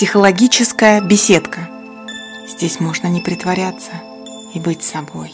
Психологическая беседка. Здесь можно не притворяться и быть собой.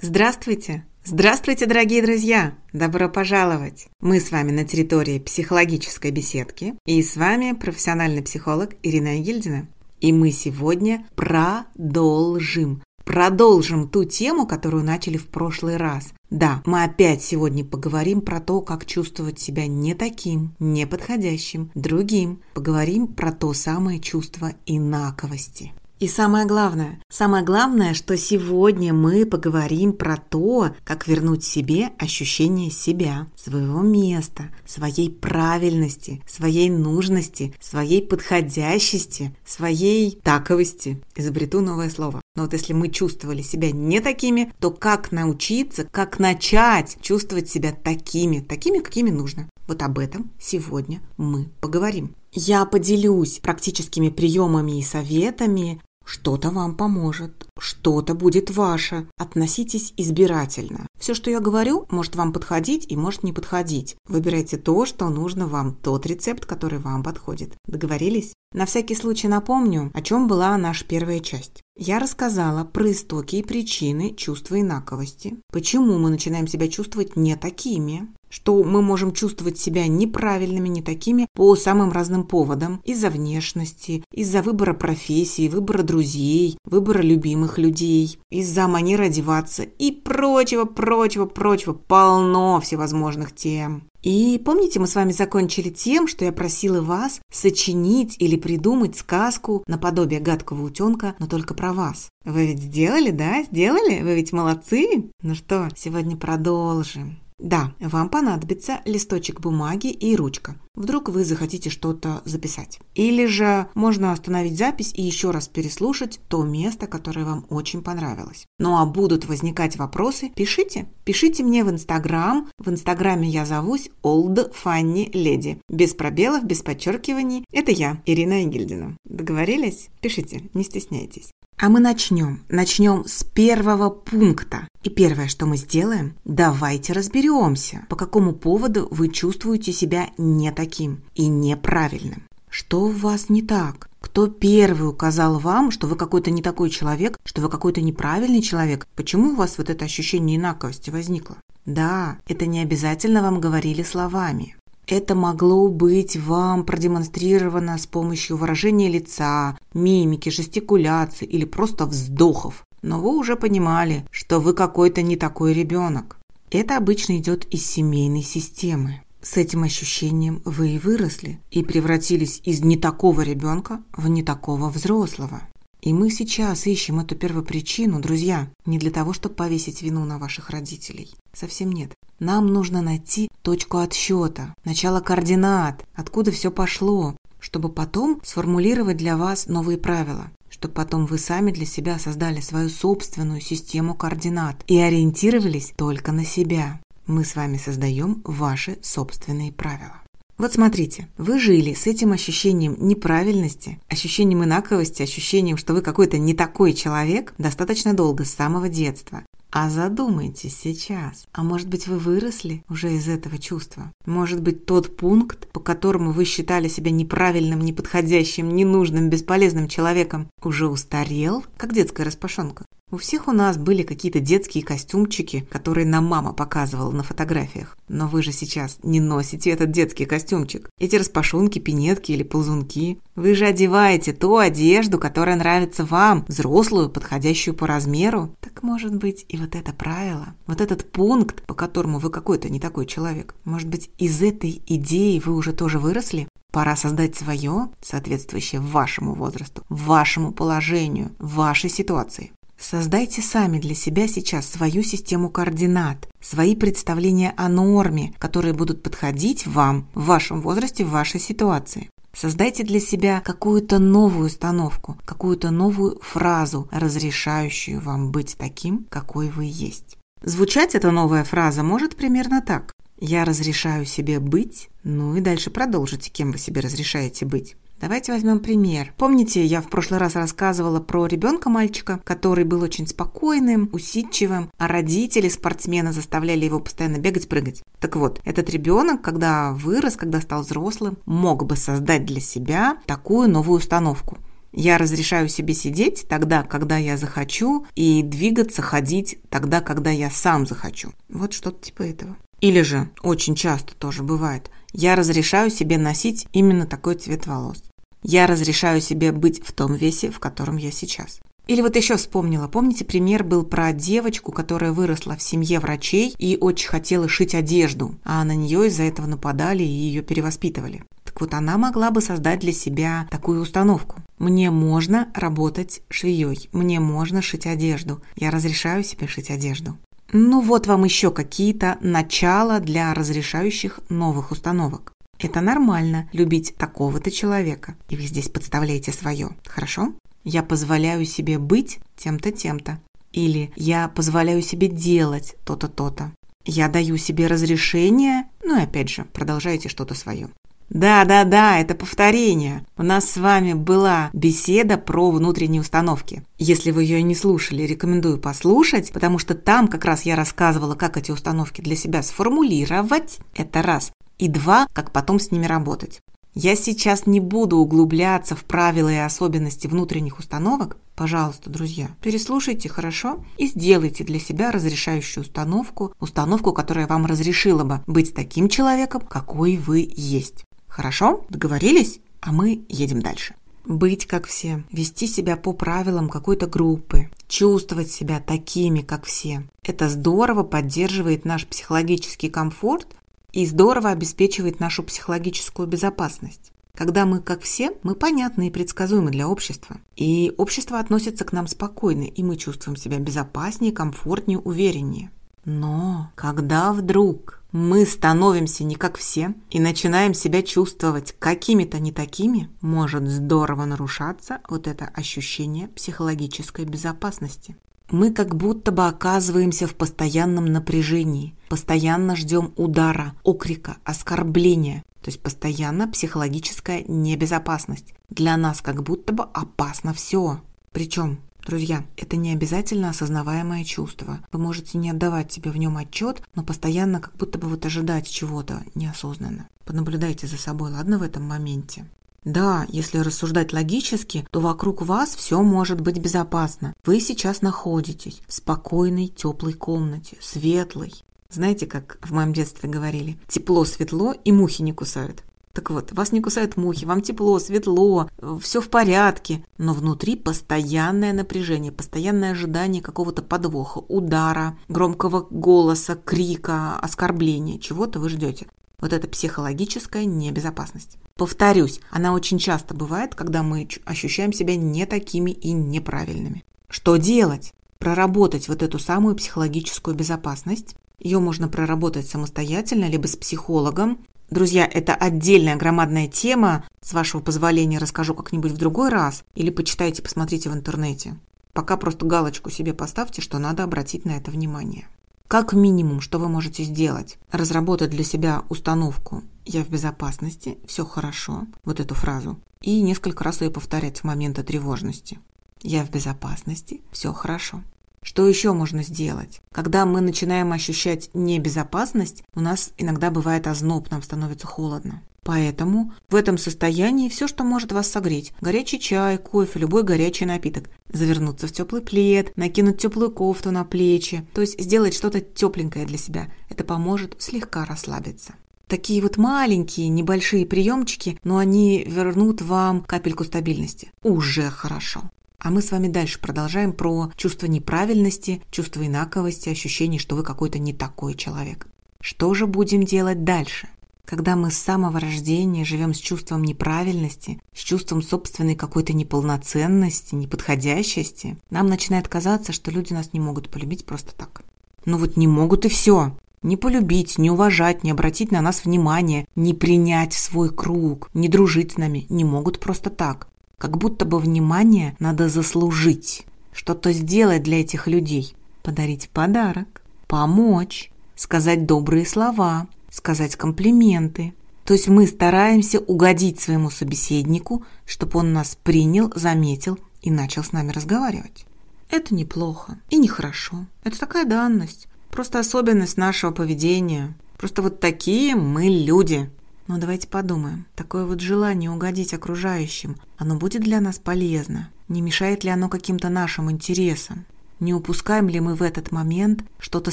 Здравствуйте! Здравствуйте, дорогие друзья! Добро пожаловать! Мы с вами на территории психологической беседки, и с вами профессиональный психолог Ирина Егильдина. И мы сегодня продолжим Продолжим ту тему, которую начали в прошлый раз. Да, мы опять сегодня поговорим про то, как чувствовать себя не таким, неподходящим, другим. Поговорим про то самое чувство инаковости. И самое главное, самое главное, что сегодня мы поговорим про то, как вернуть себе ощущение себя, своего места, своей правильности, своей нужности, своей подходящести, своей таковости. Изобрету новое слово. Но вот если мы чувствовали себя не такими, то как научиться, как начать чувствовать себя такими, такими, какими нужно? Вот об этом сегодня мы поговорим. Я поделюсь практическими приемами и советами, что-то вам поможет, что-то будет ваше. Относитесь избирательно. Все, что я говорю, может вам подходить и может не подходить. Выбирайте то, что нужно вам, тот рецепт, который вам подходит. Договорились? На всякий случай напомню, о чем была наша первая часть. Я рассказала про истоки и причины чувства инаковости, почему мы начинаем себя чувствовать не такими, что мы можем чувствовать себя неправильными, не такими по самым разным поводам. Из-за внешности, из-за выбора профессии, выбора друзей, выбора любимых людей, из-за манеры одеваться и прочего, прочего, прочего. Полно всевозможных тем. И помните, мы с вами закончили тем, что я просила вас сочинить или придумать сказку наподобие гадкого утенка, но только про вас. Вы ведь сделали, да? Сделали? Вы ведь молодцы? Ну что, сегодня продолжим. Да, вам понадобится листочек бумаги и ручка. Вдруг вы захотите что-то записать. Или же можно остановить запись и еще раз переслушать то место, которое вам очень понравилось. Ну а будут возникать вопросы, пишите. Пишите мне в Инстаграм. В Инстаграме я зовусь Old Funny Lady. Без пробелов, без подчеркиваний. Это я, Ирина Игельдина. Договорились? Пишите, не стесняйтесь. А мы начнем. Начнем с первого пункта. И первое, что мы сделаем, давайте разберемся, по какому поводу вы чувствуете себя не таким и неправильным. Что у вас не так? Кто первый указал вам, что вы какой-то не такой человек, что вы какой-то неправильный человек? Почему у вас вот это ощущение инаковости возникло? Да, это не обязательно вам говорили словами. Это могло быть вам продемонстрировано с помощью выражения лица, мимики, жестикуляции или просто вздохов. Но вы уже понимали, что вы какой-то не такой ребенок. Это обычно идет из семейной системы. С этим ощущением вы и выросли, и превратились из не такого ребенка в не такого взрослого. И мы сейчас ищем эту первопричину, друзья, не для того, чтобы повесить вину на ваших родителей. Совсем нет. Нам нужно найти точку отсчета, начало координат, откуда все пошло, чтобы потом сформулировать для вас новые правила, чтобы потом вы сами для себя создали свою собственную систему координат и ориентировались только на себя. Мы с вами создаем ваши собственные правила. Вот смотрите, вы жили с этим ощущением неправильности, ощущением инаковости, ощущением, что вы какой-то не такой человек достаточно долго, с самого детства. А задумайтесь сейчас. А может быть, вы выросли уже из этого чувства? Может быть, тот пункт, по которому вы считали себя неправильным, неподходящим, ненужным, бесполезным человеком, уже устарел, как детская распашонка? У всех у нас были какие-то детские костюмчики, которые нам мама показывала на фотографиях. Но вы же сейчас не носите этот детский костюмчик. Эти распашонки, пинетки или ползунки. Вы же одеваете ту одежду, которая нравится вам, взрослую, подходящую по размеру. Так может быть и вот это правило, вот этот пункт, по которому вы какой-то не такой человек. Может быть из этой идеи вы уже тоже выросли? Пора создать свое, соответствующее вашему возрасту, вашему положению, вашей ситуации. Создайте сами для себя сейчас свою систему координат, свои представления о норме, которые будут подходить вам в вашем возрасте, в вашей ситуации. Создайте для себя какую-то новую установку, какую-то новую фразу, разрешающую вам быть таким, какой вы есть. Звучать эта новая фраза может примерно так. Я разрешаю себе быть, ну и дальше продолжите, кем вы себе разрешаете быть. Давайте возьмем пример. Помните, я в прошлый раз рассказывала про ребенка-мальчика, который был очень спокойным, усидчивым, а родители спортсмена заставляли его постоянно бегать, прыгать. Так вот, этот ребенок, когда вырос, когда стал взрослым, мог бы создать для себя такую новую установку. Я разрешаю себе сидеть тогда, когда я захочу, и двигаться, ходить тогда, когда я сам захочу. Вот что-то типа этого. Или же, очень часто тоже бывает, я разрешаю себе носить именно такой цвет волос. Я разрешаю себе быть в том весе, в котором я сейчас. Или вот еще вспомнила, помните, пример был про девочку, которая выросла в семье врачей и очень хотела шить одежду, а на нее из-за этого нападали и ее перевоспитывали. Так вот, она могла бы создать для себя такую установку. Мне можно работать швеей, мне можно шить одежду, я разрешаю себе шить одежду. Ну вот вам еще какие-то начала для разрешающих новых установок. Это нормально любить такого-то человека, и вы здесь подставляете свое, хорошо? Я позволяю себе быть тем-то, тем-то. Или я позволяю себе делать то-то, то-то. Я даю себе разрешение, ну и опять же, продолжайте что-то свое. Да-да-да, это повторение. У нас с вами была беседа про внутренние установки. Если вы ее не слушали, рекомендую послушать, потому что там как раз я рассказывала, как эти установки для себя сформулировать. Это раз и два, как потом с ними работать. Я сейчас не буду углубляться в правила и особенности внутренних установок. Пожалуйста, друзья, переслушайте хорошо и сделайте для себя разрешающую установку, установку, которая вам разрешила бы быть таким человеком, какой вы есть. Хорошо? Договорились? А мы едем дальше. Быть как все, вести себя по правилам какой-то группы, чувствовать себя такими, как все. Это здорово поддерживает наш психологический комфорт и здорово обеспечивает нашу психологическую безопасность. Когда мы как все, мы понятны и предсказуемы для общества. И общество относится к нам спокойно, и мы чувствуем себя безопаснее, комфортнее, увереннее. Но когда вдруг мы становимся не как все и начинаем себя чувствовать какими-то не такими, может здорово нарушаться вот это ощущение психологической безопасности мы как будто бы оказываемся в постоянном напряжении, постоянно ждем удара, окрика, оскорбления, то есть постоянно психологическая небезопасность. Для нас как будто бы опасно все. Причем, друзья, это не обязательно осознаваемое чувство. Вы можете не отдавать себе в нем отчет, но постоянно как будто бы вот ожидать чего-то неосознанно. Понаблюдайте за собой, ладно, в этом моменте. Да, если рассуждать логически, то вокруг вас все может быть безопасно. Вы сейчас находитесь в спокойной, теплой комнате, светлой. Знаете, как в моем детстве говорили, тепло, светло и мухи не кусают. Так вот, вас не кусают мухи, вам тепло, светло, все в порядке, но внутри постоянное напряжение, постоянное ожидание какого-то подвоха, удара, громкого голоса, крика, оскорбления, чего-то вы ждете. Вот это психологическая небезопасность. Повторюсь, она очень часто бывает, когда мы ощущаем себя не такими и неправильными. Что делать? Проработать вот эту самую психологическую безопасность. Ее можно проработать самостоятельно, либо с психологом. Друзья, это отдельная громадная тема. С вашего позволения расскажу как-нибудь в другой раз. Или почитайте, посмотрите в интернете. Пока просто галочку себе поставьте, что надо обратить на это внимание. Как минимум, что вы можете сделать? Разработать для себя установку «я в безопасности», «все хорошо», вот эту фразу, и несколько раз ее повторять в моменты тревожности. «Я в безопасности», «все хорошо». Что еще можно сделать? Когда мы начинаем ощущать небезопасность, у нас иногда бывает озноб, нам становится холодно. Поэтому в этом состоянии все, что может вас согреть – горячий чай, кофе, любой горячий напиток. Завернуться в теплый плед, накинуть теплую кофту на плечи, то есть сделать что-то тепленькое для себя. Это поможет слегка расслабиться. Такие вот маленькие, небольшие приемчики, но они вернут вам капельку стабильности. Уже хорошо. А мы с вами дальше продолжаем про чувство неправильности, чувство инаковости, ощущение, что вы какой-то не такой человек. Что же будем делать дальше? Когда мы с самого рождения живем с чувством неправильности, с чувством собственной какой-то неполноценности, неподходящести, нам начинает казаться, что люди нас не могут полюбить просто так. Ну вот не могут и все. Не полюбить, не уважать, не обратить на нас внимание, не принять в свой круг, не дружить с нами не могут просто так. Как будто бы внимание надо заслужить, что-то сделать для этих людей, подарить подарок, помочь, сказать добрые слова – сказать комплименты. То есть мы стараемся угодить своему собеседнику, чтобы он нас принял, заметил и начал с нами разговаривать. Это неплохо и нехорошо. Это такая данность. Просто особенность нашего поведения. Просто вот такие мы люди. Но давайте подумаем, такое вот желание угодить окружающим, оно будет для нас полезно? Не мешает ли оно каким-то нашим интересам? Не упускаем ли мы в этот момент что-то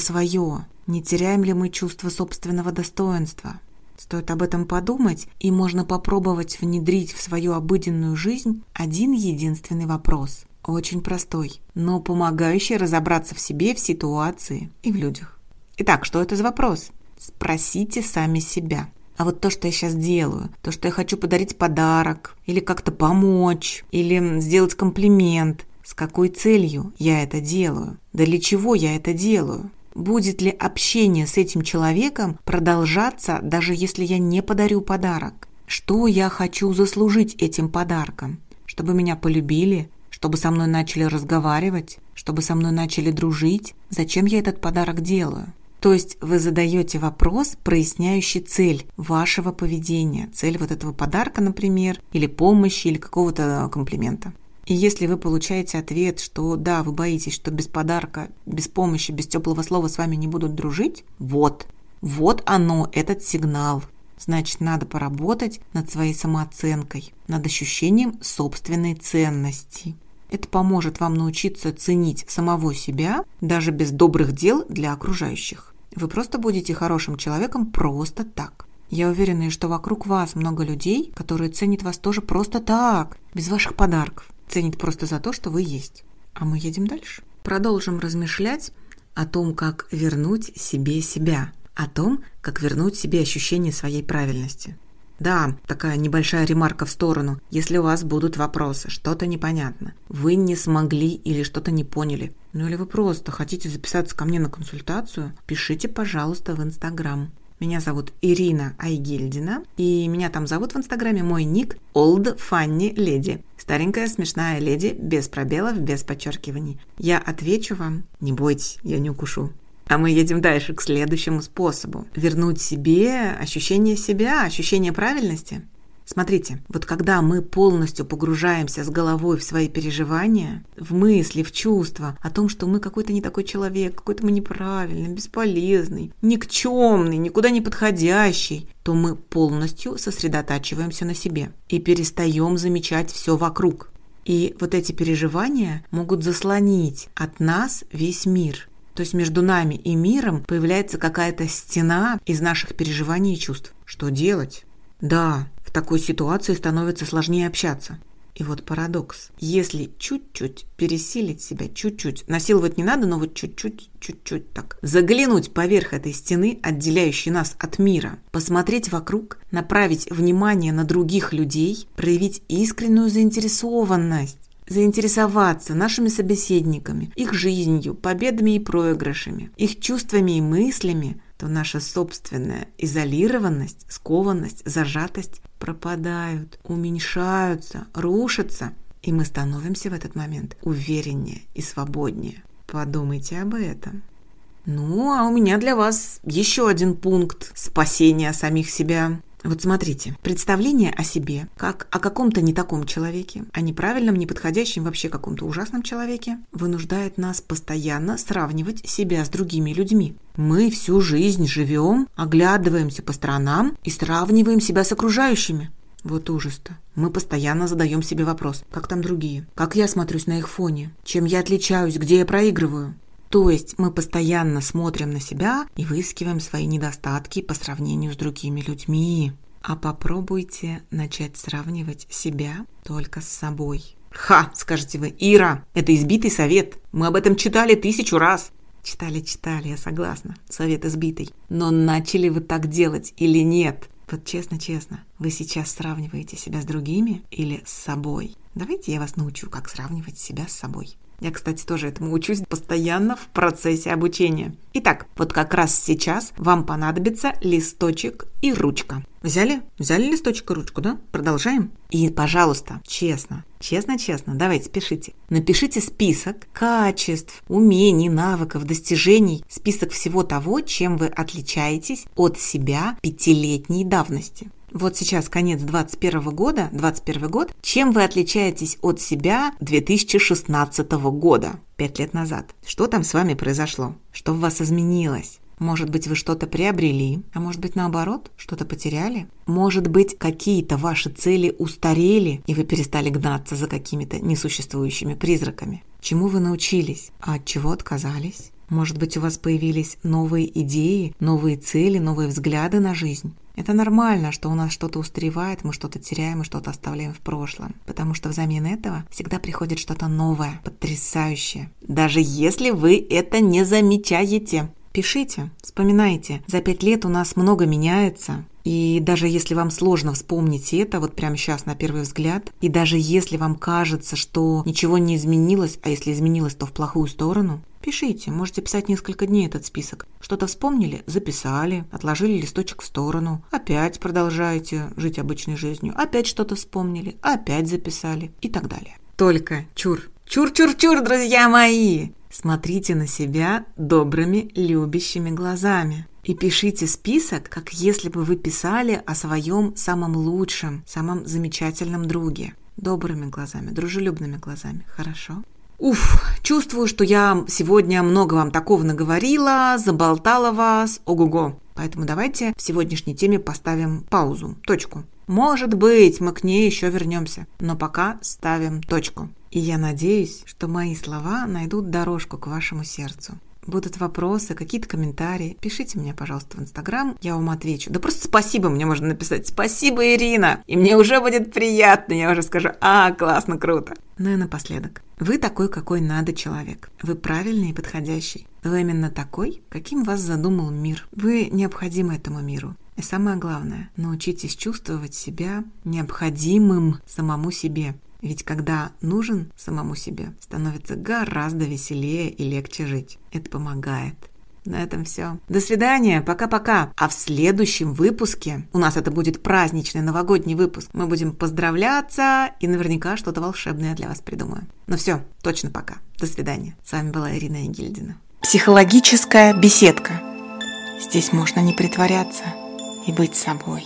свое? Не теряем ли мы чувство собственного достоинства? Стоит об этом подумать, и можно попробовать внедрить в свою обыденную жизнь один единственный вопрос. Очень простой, но помогающий разобраться в себе, в ситуации и в людях. Итак, что это за вопрос? Спросите сами себя. А вот то, что я сейчас делаю, то, что я хочу подарить подарок, или как-то помочь, или сделать комплимент, с какой целью я это делаю? Да для чего я это делаю? Будет ли общение с этим человеком продолжаться, даже если я не подарю подарок? Что я хочу заслужить этим подарком? Чтобы меня полюбили, чтобы со мной начали разговаривать, чтобы со мной начали дружить? Зачем я этот подарок делаю? То есть вы задаете вопрос, проясняющий цель вашего поведения, цель вот этого подарка, например, или помощи, или какого-то комплимента. И если вы получаете ответ, что да, вы боитесь, что без подарка, без помощи, без теплого слова с вами не будут дружить, вот, вот оно, этот сигнал. Значит, надо поработать над своей самооценкой, над ощущением собственной ценности. Это поможет вам научиться ценить самого себя даже без добрых дел для окружающих. Вы просто будете хорошим человеком просто так. Я уверена, что вокруг вас много людей, которые ценят вас тоже просто так, без ваших подарков. Ценят просто за то, что вы есть. А мы едем дальше. Продолжим размышлять о том, как вернуть себе себя, о том, как вернуть себе ощущение своей правильности. Да, такая небольшая ремарка в сторону. Если у вас будут вопросы, что-то непонятно, вы не смогли или что-то не поняли, ну или вы просто хотите записаться ко мне на консультацию, пишите, пожалуйста, в Инстаграм. Меня зовут Ирина Айгельдина, и меня там зовут в Инстаграме мой ник Old Funny Lady. Старенькая смешная леди, без пробелов, без подчеркиваний. Я отвечу вам, не бойтесь, я не укушу. А мы едем дальше к следующему способу. Вернуть себе ощущение себя, ощущение правильности. Смотрите, вот когда мы полностью погружаемся с головой в свои переживания, в мысли, в чувства о том, что мы какой-то не такой человек, какой-то мы неправильный, бесполезный, никчемный, никуда не подходящий, то мы полностью сосредотачиваемся на себе и перестаем замечать все вокруг. И вот эти переживания могут заслонить от нас весь мир. То есть между нами и миром появляется какая-то стена из наших переживаний и чувств. Что делать? Да, в такой ситуации становится сложнее общаться. И вот парадокс. Если чуть-чуть пересилить себя, чуть-чуть, насиловать не надо, но вот чуть-чуть, чуть-чуть так, заглянуть поверх этой стены, отделяющей нас от мира, посмотреть вокруг, направить внимание на других людей, проявить искреннюю заинтересованность, заинтересоваться нашими собеседниками, их жизнью, победами и проигрышами, их чувствами и мыслями, то наша собственная изолированность, скованность, зажатость пропадают, уменьшаются, рушатся, и мы становимся в этот момент увереннее и свободнее. Подумайте об этом. Ну, а у меня для вас еще один пункт спасения самих себя. Вот смотрите, представление о себе, как о каком-то не таком человеке, о неправильном, неподходящем вообще каком-то ужасном человеке, вынуждает нас постоянно сравнивать себя с другими людьми. Мы всю жизнь живем, оглядываемся по сторонам и сравниваем себя с окружающими. Вот ужас-то. Мы постоянно задаем себе вопрос, как там другие, как я смотрюсь на их фоне, чем я отличаюсь, где я проигрываю. То есть мы постоянно смотрим на себя и выискиваем свои недостатки по сравнению с другими людьми. А попробуйте начать сравнивать себя только с собой. Ха, скажете вы, Ира, это избитый совет. Мы об этом читали тысячу раз. Читали, читали, я согласна. Совет избитый. Но начали вы так делать или нет? Вот честно-честно, вы сейчас сравниваете себя с другими или с собой? Давайте я вас научу, как сравнивать себя с собой. Я, кстати, тоже этому учусь постоянно в процессе обучения. Итак, вот как раз сейчас вам понадобится листочек и ручка. Взяли? Взяли листочек и ручку, да? Продолжаем? И, пожалуйста, честно, честно-честно, давайте пишите. Напишите список качеств, умений, навыков, достижений, список всего того, чем вы отличаетесь от себя пятилетней давности. Вот сейчас конец 21 года, 21 год. Чем вы отличаетесь от себя 2016 года, 5 лет назад? Что там с вами произошло? Что в вас изменилось? Может быть, вы что-то приобрели, а может быть, наоборот, что-то потеряли? Может быть, какие-то ваши цели устарели, и вы перестали гнаться за какими-то несуществующими призраками? Чему вы научились, а от чего отказались? Может быть, у вас появились новые идеи, новые цели, новые взгляды на жизнь? Это нормально, что у нас что-то устаревает, мы что-то теряем и что-то оставляем в прошлом. Потому что взамен этого всегда приходит что-то новое, потрясающее. Даже если вы это не замечаете. Пишите, вспоминайте. За пять лет у нас много меняется. И даже если вам сложно вспомнить это вот прямо сейчас на первый взгляд, и даже если вам кажется, что ничего не изменилось, а если изменилось, то в плохую сторону, пишите. Можете писать несколько дней этот список. Что-то вспомнили, записали, отложили листочек в сторону, опять продолжаете жить обычной жизнью, опять что-то вспомнили, опять записали и так далее. Только чур, чур-чур-чур, друзья мои! Смотрите на себя добрыми, любящими глазами. И пишите список, как если бы вы писали о своем самом лучшем, самом замечательном друге. Добрыми глазами, дружелюбными глазами. Хорошо? Уф, чувствую, что я сегодня много вам такого наговорила, заболтала вас, ого-го. Поэтому давайте в сегодняшней теме поставим паузу, точку. Может быть, мы к ней еще вернемся, но пока ставим точку. И я надеюсь, что мои слова найдут дорожку к вашему сердцу. Будут вопросы, какие-то комментарии, пишите мне, пожалуйста, в Инстаграм, я вам отвечу. Да просто спасибо мне можно написать. Спасибо, Ирина! И мне уже будет приятно, я уже скажу, а, классно, круто. Ну и напоследок. Вы такой, какой надо человек. Вы правильный и подходящий. Вы именно такой, каким вас задумал мир. Вы необходимы этому миру. И самое главное, научитесь чувствовать себя необходимым самому себе. Ведь когда нужен самому себе, становится гораздо веселее и легче жить. Это помогает. На этом все. До свидания, пока-пока. А в следующем выпуске, у нас это будет праздничный новогодний выпуск, мы будем поздравляться и наверняка что-то волшебное для вас придумаю. Ну все, точно пока. До свидания. С вами была Ирина Егильдина. Психологическая беседка. Здесь можно не притворяться и быть собой.